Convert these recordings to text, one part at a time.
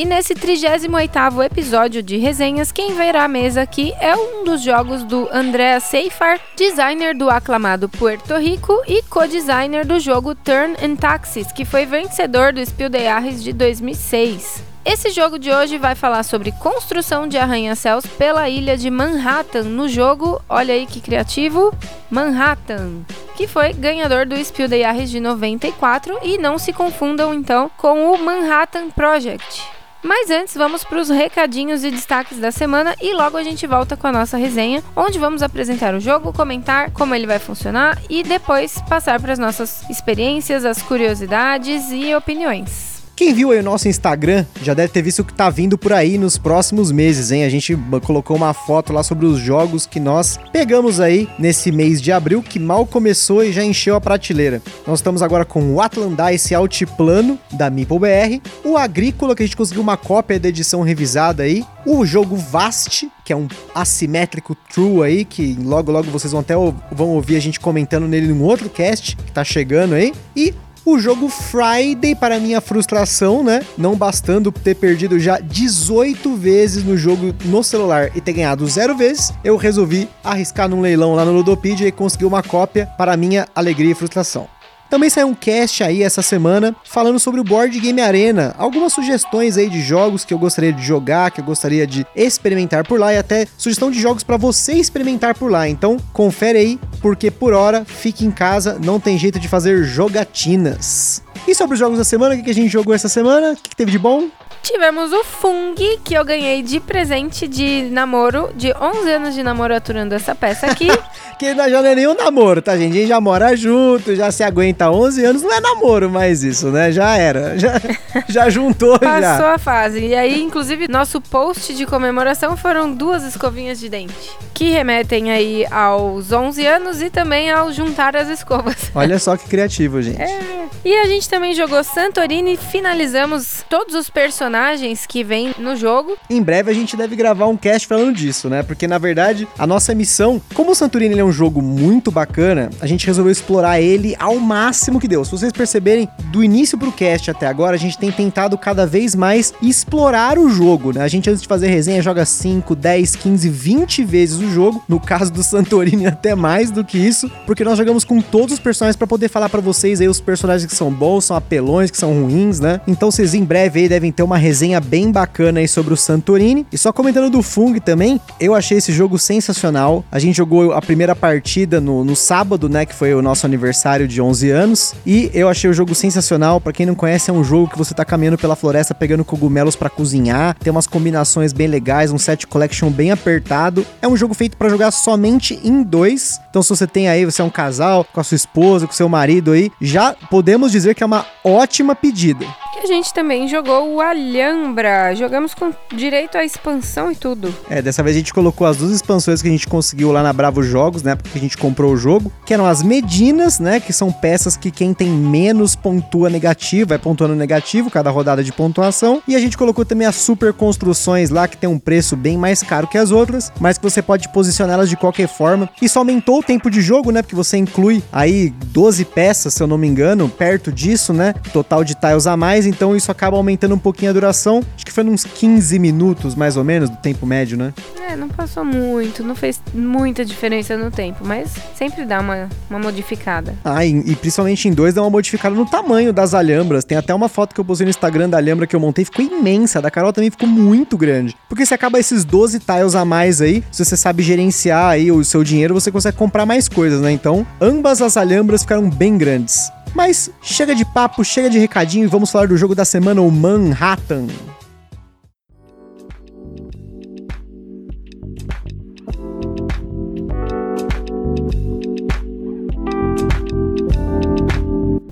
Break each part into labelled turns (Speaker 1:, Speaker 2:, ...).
Speaker 1: E nesse 38º episódio de resenhas, quem verá a mesa aqui é um dos jogos do Andrea Seifar, designer do aclamado Puerto Rico e co-designer do jogo Turn and Taxis, que foi vencedor do Spiel des Jahres de 2006. Esse jogo de hoje vai falar sobre construção de arranha-céus pela ilha de Manhattan no jogo, olha aí que criativo, Manhattan, que foi ganhador do Spiel des Jahres de 94 e não se confundam então com o Manhattan Project. Mas antes, vamos para os recadinhos e destaques da semana e logo a gente volta com a nossa resenha, onde vamos apresentar o jogo, comentar como ele vai funcionar e depois passar para as nossas experiências, as curiosidades e opiniões.
Speaker 2: Quem viu aí o nosso Instagram já deve ter visto o que tá vindo por aí nos próximos meses, hein? A gente colocou uma foto lá sobre os jogos que nós pegamos aí nesse mês de abril, que mal começou e já encheu a prateleira. Nós estamos agora com o Atlandice Altiplano, da Meeple BR, o Agrícola, que a gente conseguiu uma cópia da edição revisada aí, o jogo Vast, que é um assimétrico true aí, que logo logo vocês vão até vão ouvir a gente comentando nele num outro cast que tá chegando aí, e o jogo Friday, para minha frustração, né? Não bastando ter perdido já 18 vezes no jogo no celular e ter ganhado zero vezes, eu resolvi arriscar num leilão lá no Ludopedia e conseguir uma cópia para minha alegria e frustração. Também saiu um cast aí essa semana falando sobre o Board Game Arena. Algumas sugestões aí de jogos que eu gostaria de jogar, que eu gostaria de experimentar por lá e até sugestão de jogos para você experimentar por lá. Então, confere aí, porque por hora fique em casa, não tem jeito de fazer jogatinas. E sobre os jogos da semana, o que a gente jogou essa semana? O que teve de bom?
Speaker 1: Tivemos o Fung, que eu ganhei de presente de namoro, de 11 anos de namoro aturando essa peça aqui.
Speaker 2: que já não é nenhum namoro, tá, gente? A gente já mora junto, já se aguenta 11 anos, não é namoro mais isso, né? Já era, já, já juntou
Speaker 1: Passou
Speaker 2: já.
Speaker 1: Passou a fase. E aí, inclusive, nosso post de comemoração foram duas escovinhas de dente, que remetem aí aos 11 anos e também ao juntar as escovas.
Speaker 2: Olha só que criativo, gente.
Speaker 1: É. E a gente também jogou Santorini e finalizamos todos os personagens que vem no jogo.
Speaker 2: Em breve a gente deve gravar um cast falando disso, né? Porque na verdade a nossa missão, como o Santorini é um jogo muito bacana, a gente resolveu explorar ele ao máximo que deu. Se vocês perceberem, do início pro cast até agora, a gente tem tentado cada vez mais explorar o jogo, né? A gente antes de fazer resenha joga 5, 10, 15, 20 vezes o jogo. No caso do Santorini até mais do que isso, porque nós jogamos com todos os personagens para poder falar para vocês aí os personagens que são bons, são apelões, que são ruins, né? Então vocês em breve aí devem ter uma resenha bem bacana aí sobre o Santorini. E só comentando do Fung também, eu achei esse jogo sensacional. A gente jogou a primeira partida no, no sábado, né, que foi o nosso aniversário de 11 anos, e eu achei o jogo sensacional. Para quem não conhece, é um jogo que você tá caminhando pela floresta pegando cogumelos para cozinhar, tem umas combinações bem legais, um set collection bem apertado. É um jogo feito para jogar somente em dois. Então se você tem aí, você é um casal com a sua esposa, com seu marido aí, já podemos dizer que é uma ótima pedida.
Speaker 1: E a gente também jogou o Alhambra. Jogamos com direito à expansão e tudo.
Speaker 2: É, dessa vez a gente colocou as duas expansões que a gente conseguiu lá na Bravo Jogos, né? Porque a gente comprou o jogo, que eram as Medinas, né? Que são peças que quem tem menos pontua negativo, vai pontuando negativo cada rodada de pontuação. E a gente colocou também as super construções lá, que tem um preço bem mais caro que as outras, mas que você pode posicioná-las de qualquer forma. Isso aumentou o tempo de jogo, né? Porque você inclui aí 12 peças, se eu não me engano, perto disso, né? Total de tiles a mais então isso acaba aumentando um pouquinho a duração. Acho que foi uns 15 minutos, mais ou menos, do tempo médio, né?
Speaker 1: É, não passou muito, não fez muita diferença no tempo, mas sempre dá uma, uma modificada.
Speaker 2: Ah, e, e principalmente em dois dá uma modificada no tamanho das alhambras. Tem até uma foto que eu postei no Instagram da alhambra que eu montei, ficou imensa. A da Carol também ficou muito grande. Porque se acaba esses 12 tiles a mais aí, se você sabe gerenciar aí o seu dinheiro, você consegue comprar mais coisas, né? Então, ambas as alhambras ficaram bem grandes. Mas chega de papo, chega de recadinho e vamos falar do jogo da semana, o Manhattan.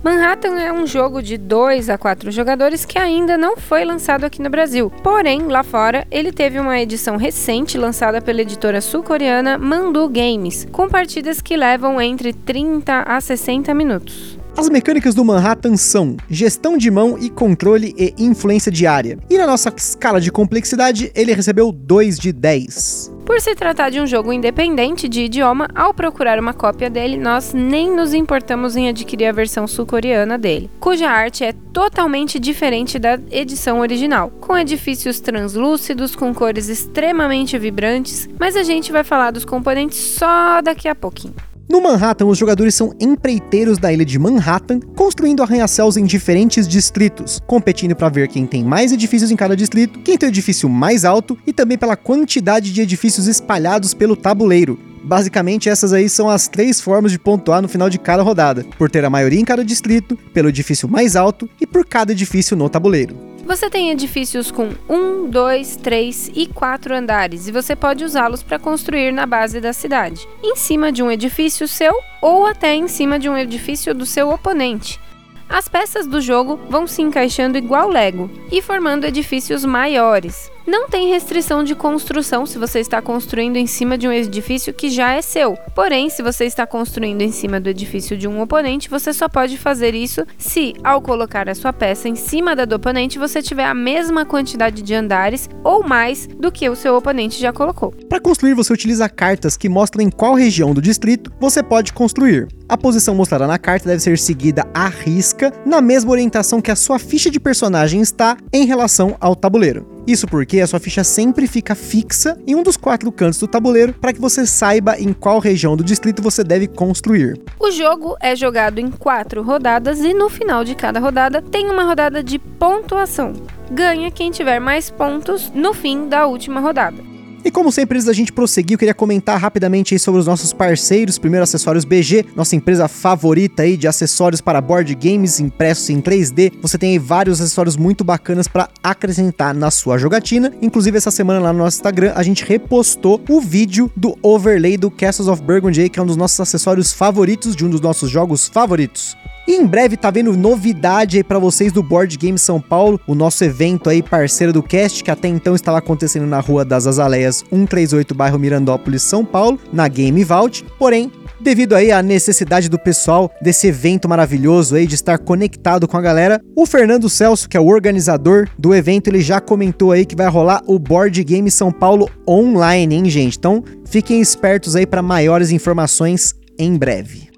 Speaker 1: Manhattan é um jogo de 2 a 4 jogadores que ainda não foi lançado aqui no Brasil. Porém, lá fora, ele teve uma edição recente lançada pela editora sul-coreana Mandu Games, com partidas que levam entre 30 a 60 minutos.
Speaker 2: As mecânicas do Manhattan são gestão de mão e controle e influência diária. E na nossa escala de complexidade, ele recebeu 2 de 10.
Speaker 1: Por se tratar de um jogo independente de idioma, ao procurar uma cópia dele, nós nem nos importamos em adquirir a versão sul-coreana dele, cuja arte é totalmente diferente da edição original, com edifícios translúcidos, com cores extremamente vibrantes, mas a gente vai falar dos componentes só daqui a pouquinho.
Speaker 2: No Manhattan, os jogadores são empreiteiros da ilha de Manhattan, construindo arranha-céus em diferentes distritos, competindo para ver quem tem mais edifícios em cada distrito, quem tem o edifício mais alto e também pela quantidade de edifícios espalhados pelo tabuleiro. Basicamente, essas aí são as três formas de pontuar no final de cada rodada: por ter a maioria em cada distrito, pelo edifício mais alto e por cada edifício no tabuleiro.
Speaker 1: Você tem edifícios com 1, 2, 3 e 4 andares e você pode usá-los para construir na base da cidade, em cima de um edifício seu ou até em cima de um edifício do seu oponente. As peças do jogo vão se encaixando igual Lego e formando edifícios maiores. Não tem restrição de construção se você está construindo em cima de um edifício que já é seu. Porém, se você está construindo em cima do edifício de um oponente, você só pode fazer isso se, ao colocar a sua peça em cima da do oponente, você tiver a mesma quantidade de andares ou mais do que o seu oponente já colocou.
Speaker 2: Para construir, você utiliza cartas que mostram em qual região do distrito você pode construir. A posição mostrada na carta deve ser seguida à risca, na mesma orientação que a sua ficha de personagem está em relação ao tabuleiro. Isso porque a sua ficha sempre fica fixa em um dos quatro cantos do tabuleiro para que você saiba em qual região do distrito você deve construir.
Speaker 1: O jogo é jogado em quatro rodadas e no final de cada rodada tem uma rodada de pontuação. Ganha quem tiver mais pontos no fim da última rodada.
Speaker 2: E como sempre, antes da gente prosseguir, eu queria comentar rapidamente aí sobre os nossos parceiros. Primeiro, Acessórios BG, nossa empresa favorita aí de acessórios para board games impressos em 3D. Você tem aí vários acessórios muito bacanas para acrescentar na sua jogatina. Inclusive, essa semana lá no nosso Instagram, a gente repostou o vídeo do overlay do Castles of Burgundy, que é um dos nossos acessórios favoritos, de um dos nossos jogos favoritos. E em breve tá vendo novidade aí para vocês do Board Game São Paulo, o nosso evento aí parceiro do cast que até então estava acontecendo na Rua das Azaleias 138, bairro Mirandópolis, São Paulo, na Game Vault. Porém, devido aí à necessidade do pessoal desse evento maravilhoso aí de estar conectado com a galera, o Fernando Celso, que é o organizador do evento, ele já comentou aí que vai rolar o Board Game São Paulo online, hein, gente? Então, fiquem espertos aí para maiores informações em breve.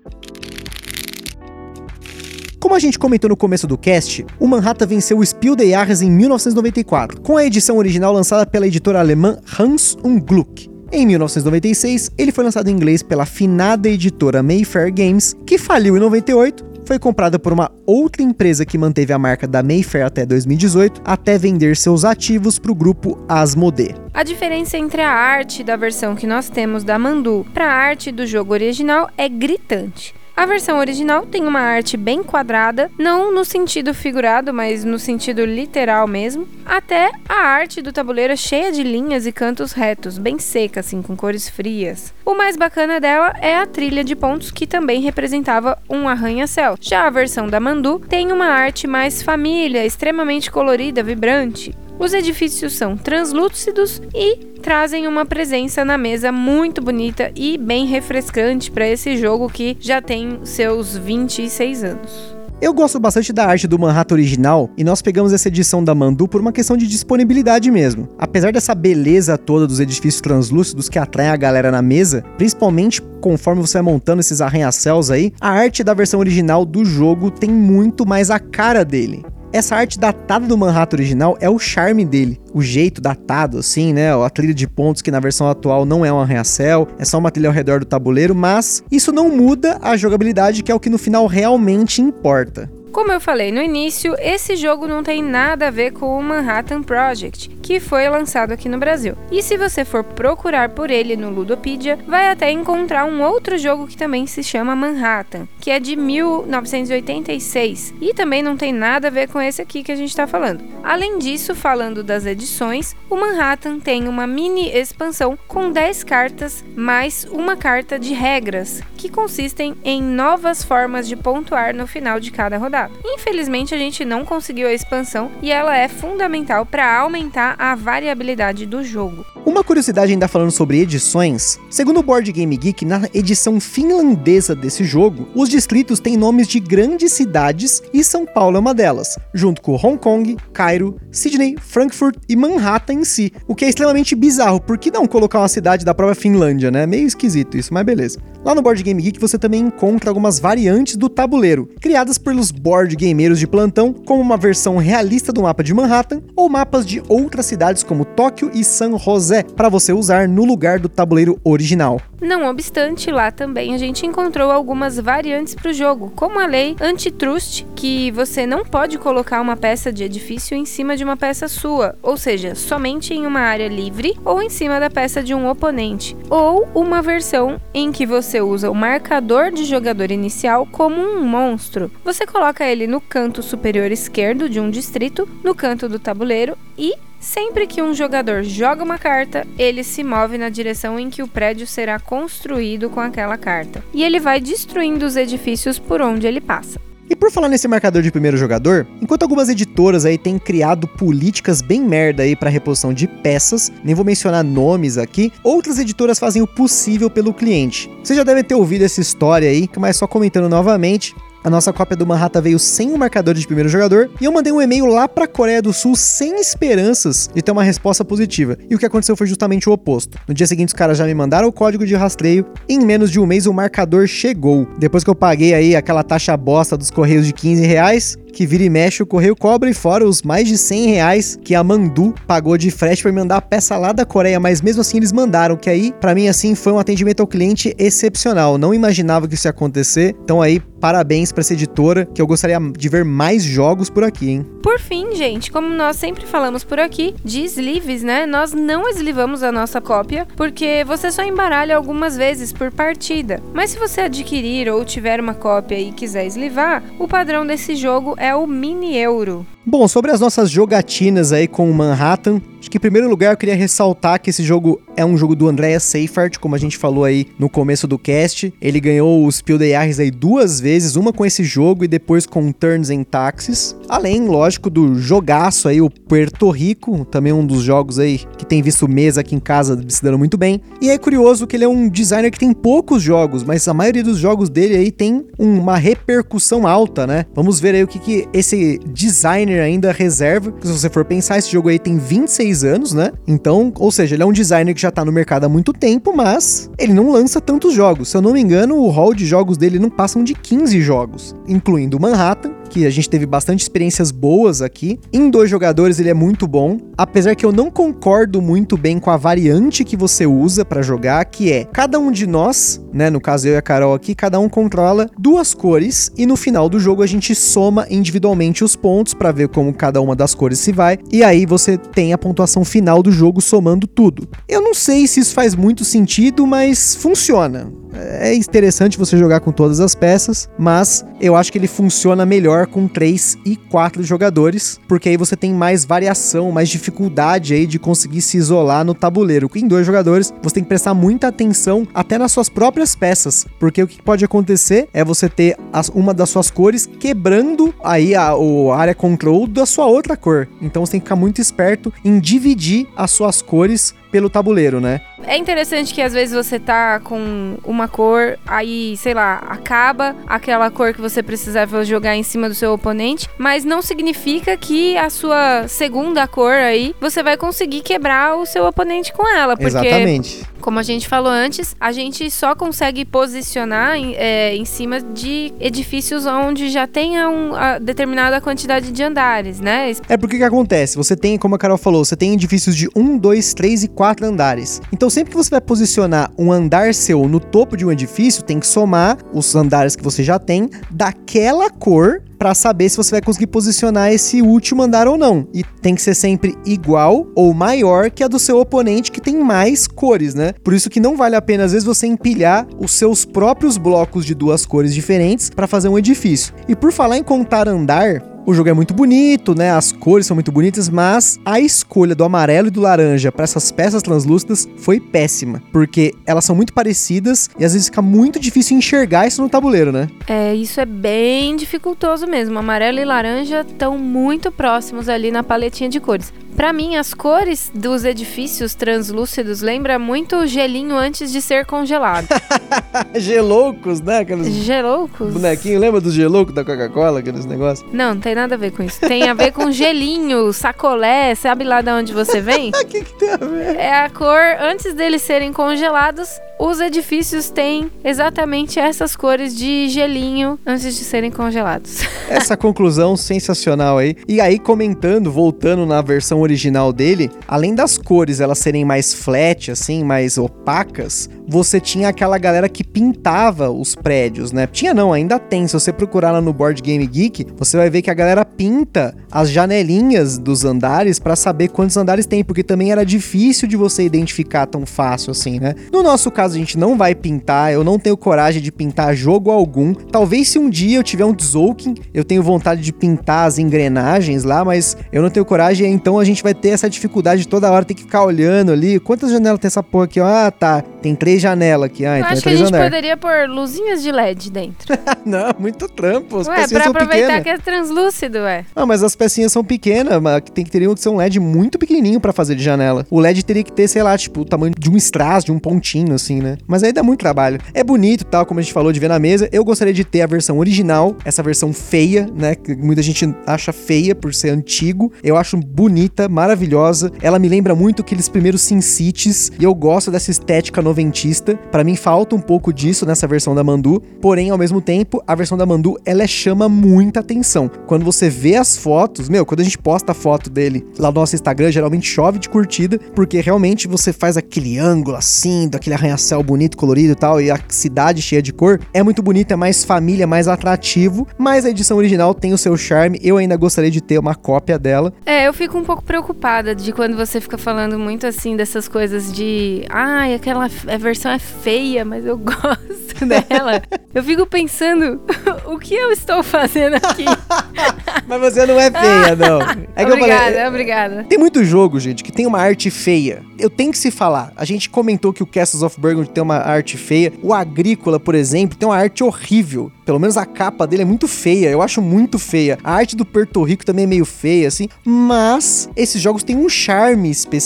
Speaker 2: Como a gente comentou no começo do cast, o Manhattan venceu o Spiel des Jahres em 1994, com a edição original lançada pela editora alemã Hans und Gluck. Em 1996, ele foi lançado em inglês pela finada editora Mayfair Games, que faliu em 98, foi comprada por uma outra empresa que manteve a marca da Mayfair até 2018, até vender seus ativos para o grupo Asmodee.
Speaker 1: A diferença entre a arte da versão que nós temos da Mandu para a arte do jogo original é gritante. A versão original tem uma arte bem quadrada, não no sentido figurado, mas no sentido literal mesmo. Até a arte do tabuleiro é cheia de linhas e cantos retos, bem seca, assim, com cores frias. O mais bacana dela é a trilha de pontos que também representava um arranha-céu. Já a versão da Mandu tem uma arte mais família, extremamente colorida, vibrante. Os edifícios são translúcidos e trazem uma presença na mesa muito bonita e bem refrescante para esse jogo que já tem seus 26 anos.
Speaker 2: Eu gosto bastante da arte do Manhattan original e nós pegamos essa edição da Mandu por uma questão de disponibilidade mesmo. Apesar dessa beleza toda dos edifícios translúcidos que atraem a galera na mesa, principalmente conforme você vai montando esses arranha-céus aí, a arte da versão original do jogo tem muito mais a cara dele. Essa arte datada do Manhattan original é o charme dele. O jeito datado, assim, né? A trilha de pontos que na versão atual não é um arranha-céu, é só uma trilha ao redor do tabuleiro, mas isso não muda a jogabilidade, que é o que no final realmente importa.
Speaker 1: Como eu falei no início, esse jogo não tem nada a ver com o Manhattan Project, que foi lançado aqui no Brasil. E se você for procurar por ele no Ludopedia, vai até encontrar um outro jogo que também se chama Manhattan, que é de 1986 e também não tem nada a ver com esse aqui que a gente está falando. Além disso, falando das edições, o Manhattan tem uma mini expansão com 10 cartas mais uma carta de regras, que consistem em novas formas de pontuar no final de cada rodada. Infelizmente, a gente não conseguiu a expansão e ela é fundamental para aumentar a variabilidade do jogo.
Speaker 2: Uma curiosidade ainda falando sobre edições, segundo o Board Game Geek, na edição finlandesa desse jogo, os distritos têm nomes de grandes cidades e São Paulo é uma delas, junto com Hong Kong, Cairo, Sydney, Frankfurt e Manhattan em si, o que é extremamente bizarro, por que não colocar uma cidade da própria Finlândia, né? Meio esquisito isso, mas beleza. Lá no Board Game Geek você também encontra algumas variantes do tabuleiro, criadas pelos board gameiros de plantão, como uma versão realista do mapa de Manhattan ou mapas de outras cidades como Tóquio e San José, para você usar no lugar do tabuleiro original.
Speaker 1: Não obstante, lá também a gente encontrou algumas variantes para o jogo, como a lei antitrust, que você não pode colocar uma peça de edifício em cima de uma peça sua, ou seja, somente em uma área livre ou em cima da peça de um oponente, ou uma versão em que você usa o marcador de jogador inicial como um monstro. Você coloca ele no canto superior esquerdo de um distrito, no canto do tabuleiro e Sempre que um jogador joga uma carta, ele se move na direção em que o prédio será construído com aquela carta, e ele vai destruindo os edifícios por onde ele passa.
Speaker 2: E por falar nesse marcador de primeiro jogador, enquanto algumas editoras aí têm criado políticas bem merda aí para reposição de peças, nem vou mencionar nomes aqui, outras editoras fazem o possível pelo cliente. Você já deve ter ouvido essa história aí, mas só comentando novamente, a nossa cópia do Manhattan veio sem o marcador de primeiro jogador e eu mandei um e-mail lá para a Coreia do Sul sem esperanças de ter uma resposta positiva. E o que aconteceu foi justamente o oposto. No dia seguinte, os caras já me mandaram o código de rastreio em menos de um mês o marcador chegou. Depois que eu paguei aí aquela taxa bosta dos correios de 15 reais, que vira e mexe o correio cobra e fora os mais de 100 reais que a Mandu pagou de frete para me mandar a peça lá da Coreia, mas mesmo assim eles mandaram, que aí para mim assim foi um atendimento ao cliente excepcional. Não imaginava que isso ia acontecer. Então aí parabéns para essa editora, que eu gostaria de ver mais jogos por aqui, hein?
Speaker 1: Por fim, gente, como nós sempre falamos por aqui, de sleeves, né? Nós não eslivamos a nossa cópia, porque você só embaralha algumas vezes por partida. Mas se você adquirir ou tiver uma cópia e quiser eslivar, o padrão desse jogo é o mini euro.
Speaker 2: Bom, sobre as nossas jogatinas aí com Manhattan, acho que em primeiro lugar eu queria ressaltar que esse jogo é um jogo do Andreas Seifert, como a gente falou aí no começo do cast. Ele ganhou os Pio Arres aí duas vezes, uma com esse jogo e depois com Turns and Taxes. Além, lógico, do jogaço aí, o Puerto Rico, também um dos jogos aí que tem visto mesa aqui em casa se dando muito bem. E é curioso que ele é um designer que tem poucos jogos, mas a maioria dos jogos dele aí tem uma repercussão alta, né? Vamos ver aí o que, que esse designer ainda reserva. Se você for pensar, esse jogo aí tem 26 anos, né? Então, ou seja, ele é um designer que já tá no mercado há muito tempo, mas ele não lança tantos jogos. Se eu não me engano, o hall de jogos dele não passam de 15 jogos, incluindo Manhattan, que a gente teve bastante experiências boas aqui. Em dois jogadores ele é muito bom, apesar que eu não concordo muito bem com a variante que você usa para jogar, que é cada um de nós, né, no caso eu e a Carol aqui, cada um controla duas cores e no final do jogo a gente soma individualmente os pontos para ver como cada uma das cores se vai e aí você tem a pontuação final do jogo somando tudo. Eu não sei se isso faz muito sentido, mas funciona. É interessante você jogar com todas as peças, mas eu acho que ele funciona melhor com 3 e 4 jogadores, porque aí você tem mais variação, mais dificuldade aí de conseguir se isolar no tabuleiro. Em dois jogadores, você tem que prestar muita atenção até nas suas próprias peças, porque o que pode acontecer é você ter as, uma das suas cores quebrando aí a, área control da sua outra cor. Então você tem que ficar muito esperto em dividir as suas cores pelo tabuleiro, né?
Speaker 1: É interessante que às vezes você tá com uma cor, aí, sei lá, acaba aquela cor que você precisava jogar em cima do seu oponente, mas não significa que a sua segunda cor aí você vai conseguir quebrar o seu oponente com ela. Porque,
Speaker 2: Exatamente.
Speaker 1: Como a gente falou antes, a gente só consegue posicionar em, é, em cima de edifícios onde já tenha um, a determinada quantidade de andares, né?
Speaker 2: É porque que acontece? Você tem, como a Carol falou, você tem edifícios de 1, 2, 3 e 4 andares. Então sempre que você vai posicionar um andar seu no topo de um edifício, tem que somar os andares que você já tem daquela cor para saber se você vai conseguir posicionar esse último andar ou não. E tem que ser sempre igual ou maior que a do seu oponente que tem mais cores, né? Por isso que não vale a pena às vezes você empilhar os seus próprios blocos de duas cores diferentes para fazer um edifício. E por falar em contar andar, O jogo é muito bonito, né? As cores são muito bonitas, mas a escolha do amarelo e do laranja para essas peças translúcidas foi péssima, porque elas são muito parecidas e às vezes fica muito difícil enxergar isso no tabuleiro, né?
Speaker 1: É, isso é bem dificultoso mesmo. Amarelo e laranja estão muito próximos ali na paletinha de cores. Para mim, as cores dos edifícios translúcidos lembra muito o gelinho antes de ser congelado.
Speaker 2: Geloucos, né? Aqueles
Speaker 1: Geloucos?
Speaker 2: bonequinhos, lembra dos geloucos da Coca-Cola, aqueles negócios?
Speaker 1: Não, não tem nada a ver com isso. Tem a ver com gelinho, sacolé, sabe lá de onde você vem?
Speaker 2: O que, que tem a ver?
Speaker 1: É a cor, antes deles serem congelados, os edifícios têm exatamente essas cores de gelinho antes de serem congelados.
Speaker 2: Essa conclusão sensacional aí. E aí, comentando, voltando na versão original dele, além das cores elas serem mais flat, assim, mais opacas, você tinha aquela galera que pintava os prédios, né? Tinha não, ainda tem. Se você procurar lá no Board Game Geek, você vai ver que a galera pinta as janelinhas dos andares para saber quantos andares tem, porque também era difícil de você identificar tão fácil assim, né? No nosso caso, a gente não vai pintar, eu não tenho coragem de pintar jogo algum. Talvez se um dia eu tiver um Tzolk'in, eu tenho vontade de pintar as engrenagens lá, mas eu não tenho coragem, então a gente vai ter essa dificuldade de toda hora ter que ficar olhando ali. Quantas janelas tem essa porra aqui? Ah, tá. Tem três janelas aqui. Ah,
Speaker 1: Eu
Speaker 2: então é
Speaker 1: acho que a gente poderia pôr luzinhas de LED dentro.
Speaker 2: não, muito trampo. As
Speaker 1: Ué,
Speaker 2: pecinhas
Speaker 1: pra
Speaker 2: são
Speaker 1: aproveitar
Speaker 2: pequenas.
Speaker 1: que é translúcido, ué.
Speaker 2: Ah, mas as pecinhas são pequenas, mas tem que teriam que ser um LED muito pequenininho pra fazer de janela. O LED teria que ter, sei lá, tipo, o tamanho de um strass, de um pontinho, assim, né? Mas aí dá muito trabalho. É bonito, tal, como a gente falou de ver na mesa. Eu gostaria de ter a versão original, essa versão feia, né? Que muita gente acha feia por ser antigo. Eu acho bonita, maravilhosa. Ela me lembra muito aqueles primeiros Sin Cities e eu gosto dessa estética noventista. Pra mim falta um pouco disso nessa versão da Mandu, porém ao mesmo tempo, a versão da Mandu ela chama muita atenção. Quando você vê as fotos, meu, quando a gente posta a foto dele lá no nosso Instagram, geralmente chove de curtida, porque realmente você faz aquele ângulo assim, daquele arranha-céu bonito, colorido e tal, e a cidade cheia de cor. É muito bonito, é mais família, mais atrativo, mas a edição original tem o seu charme. Eu ainda gostaria de ter uma cópia dela.
Speaker 1: É, eu fico um pouco preocupada de quando você fica falando muito assim dessas coisas de. Ai, aquela f- a versão é feia, mas eu gosto dela. eu fico pensando, o que eu estou fazendo aqui?
Speaker 2: Mas você não é feia, não. É que eu
Speaker 1: obrigada,
Speaker 2: falei,
Speaker 1: obrigada.
Speaker 2: Tem muito jogo, gente, que tem uma arte feia. Eu tenho que se falar. A gente comentou que o Castles of Burgundy tem uma arte feia. O Agrícola, por exemplo, tem uma arte horrível. Pelo menos a capa dele é muito feia. Eu acho muito feia. A arte do Porto Rico também é meio feia, assim. Mas esses jogos têm um charme específico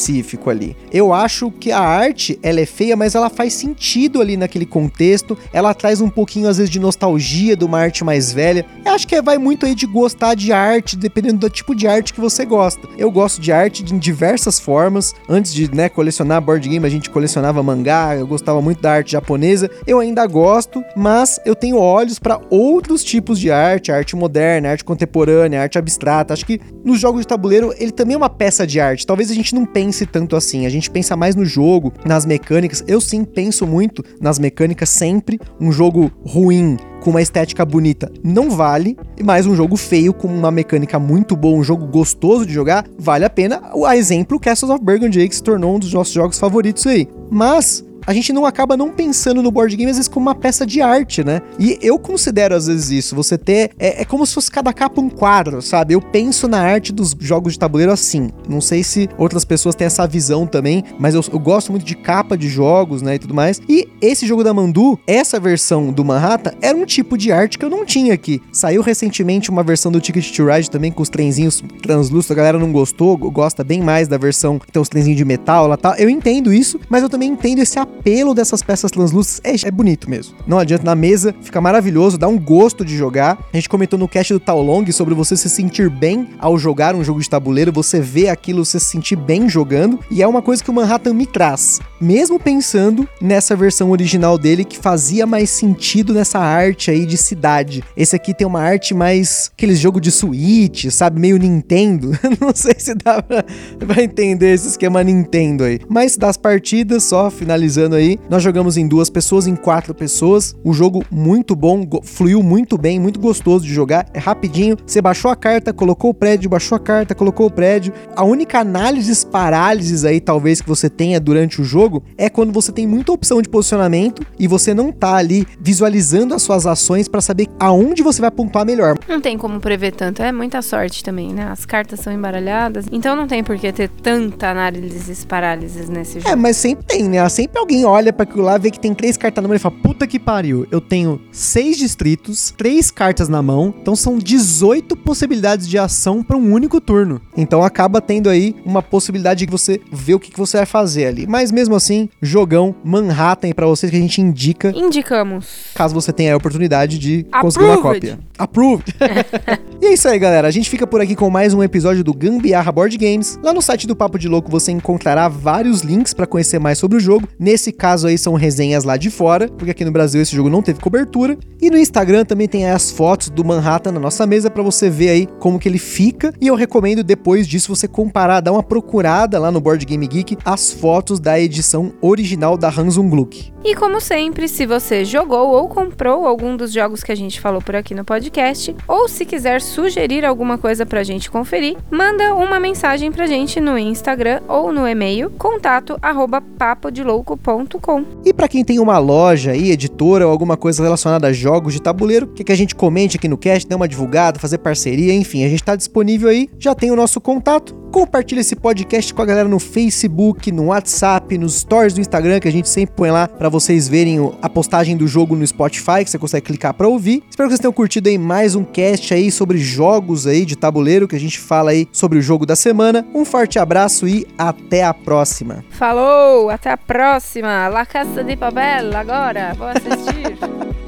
Speaker 2: ali. Eu acho que a arte, ela é feia, mas ela faz sentido ali naquele contexto. Ela traz um pouquinho, às vezes, de nostalgia de uma arte mais velha. Eu acho que vai muito aí de gostar de arte, dependendo do tipo de arte que você gosta. Eu gosto de arte de- diversas formas. Antes de né, colecionar board game, a gente colecionava mangá, eu gostava muito da arte japonesa. Eu ainda gosto, mas eu tenho olhos para outros tipos de arte, arte moderna, arte contemporânea, arte abstrata. Acho que nos jogos de tabuleiro ele também é uma peça de arte. Talvez a gente não pense tanto assim, a gente pensa mais no jogo, nas mecânicas. Eu sim penso muito nas mecânicas sempre. Um jogo ruim com uma estética bonita não vale, mas um jogo feio com uma mecânica muito boa, um jogo gostoso de jogar, vale a pena. A exemplo, Castles of Burgundy que se tornou um dos nossos jogos favoritos aí. Mas a gente não acaba não pensando no board game às vezes como uma peça de arte, né? E eu considero às vezes isso, você ter é, é como se fosse cada capa um quadro, sabe? Eu penso na arte dos jogos de tabuleiro assim. Não sei se outras pessoas têm essa visão também, mas eu, eu gosto muito de capa de jogos, né, e tudo mais. E esse jogo da Mandu, essa versão do Manhattan era um tipo de arte que eu não tinha aqui. Saiu recentemente uma versão do Ticket to Ride também com os trenzinhos translúcidos, a galera não gostou, gosta bem mais da versão que tem os trenzinhos de metal lá tal. Eu entendo isso, mas eu também entendo esse apelo dessas peças translúcidas. É, é bonito mesmo. Não adianta, na mesa fica maravilhoso, dá um gosto de jogar. A gente comentou no cast do Taolong sobre você se sentir bem ao jogar um jogo de tabuleiro, você vê aquilo, você se sentir bem jogando, e é uma coisa que o Manhattan me traz. Mesmo pensando nessa versão original dele que fazia mais sentido nessa arte aí de cidade. Esse aqui tem uma arte mais aqueles jogo de Switch, sabe, meio Nintendo. Não sei se dá pra, pra entender esse esquema Nintendo aí. Mas das partidas, só finalizando comentando aí. Nós jogamos em duas pessoas, em quatro pessoas. O jogo muito bom, fluiu muito bem, muito gostoso de jogar. É rapidinho. Você baixou a carta, colocou o prédio, baixou a carta, colocou o prédio. A única análise parálises aí, talvez, que você tenha durante o jogo é quando você tem muita opção de posicionamento e você não tá ali visualizando as suas ações para saber aonde você vai pontuar melhor.
Speaker 1: Não tem como prever tanto, é muita sorte também, né? As cartas são embaralhadas, então não tem por que ter tanta análise parálises nesse jogo.
Speaker 2: É, mas sempre tem, né? Sempre alguém olha para aquilo lá, vê que tem três cartas na mão e fala: puta que pariu, eu tenho seis distritos, três cartas na mão, então são 18 possibilidades de ação para um único turno. Então acaba tendo aí uma possibilidade de você ver o que, que você vai fazer ali. Mas mesmo assim, jogão Manhattan para vocês que a gente indica.
Speaker 1: Indicamos.
Speaker 2: Caso você tenha a oportunidade de conseguir uma cópia. Approved! e é isso aí, galera. A gente fica por aqui com mais um episódio do Gambiarra Board Games. Lá no site do Papo de Louco você encontrará vários links para conhecer mais sobre o jogo. Nesse caso aí são resenhas lá de fora, porque aqui no Brasil esse jogo não teve cobertura. E no Instagram também tem as fotos do Manhattan na nossa mesa para você ver aí como que ele fica. E eu recomendo depois disso você comparar, dar uma procurada lá no Board Game Geek as fotos da edição original da Hans Gluck.
Speaker 1: E como sempre, se você jogou ou comprou algum dos jogos que a gente falou por aqui no podcast, ou se quiser sugerir alguma coisa pra gente conferir, manda uma mensagem pra gente no Instagram ou no e-mail contato
Speaker 2: E para quem tem uma loja aí, editora ou alguma coisa relacionada a jogos de tabuleiro, quer que a gente comente aqui no cast, dê uma divulgada, fazer parceria, enfim, a gente tá disponível aí, já tem o nosso contato. Compartilha esse podcast com a galera no Facebook, no WhatsApp, nos stories do Instagram que a gente sempre põe lá para vocês verem a postagem do jogo no Spotify, que você consegue clicar para ouvir. Espero que vocês tenham curtido aí mais um cast aí sobre jogos aí de tabuleiro, que a gente fala aí sobre o jogo da semana. Um forte abraço e até a próxima.
Speaker 1: Falou, até a próxima. La Casa de Papel agora, vou assistir.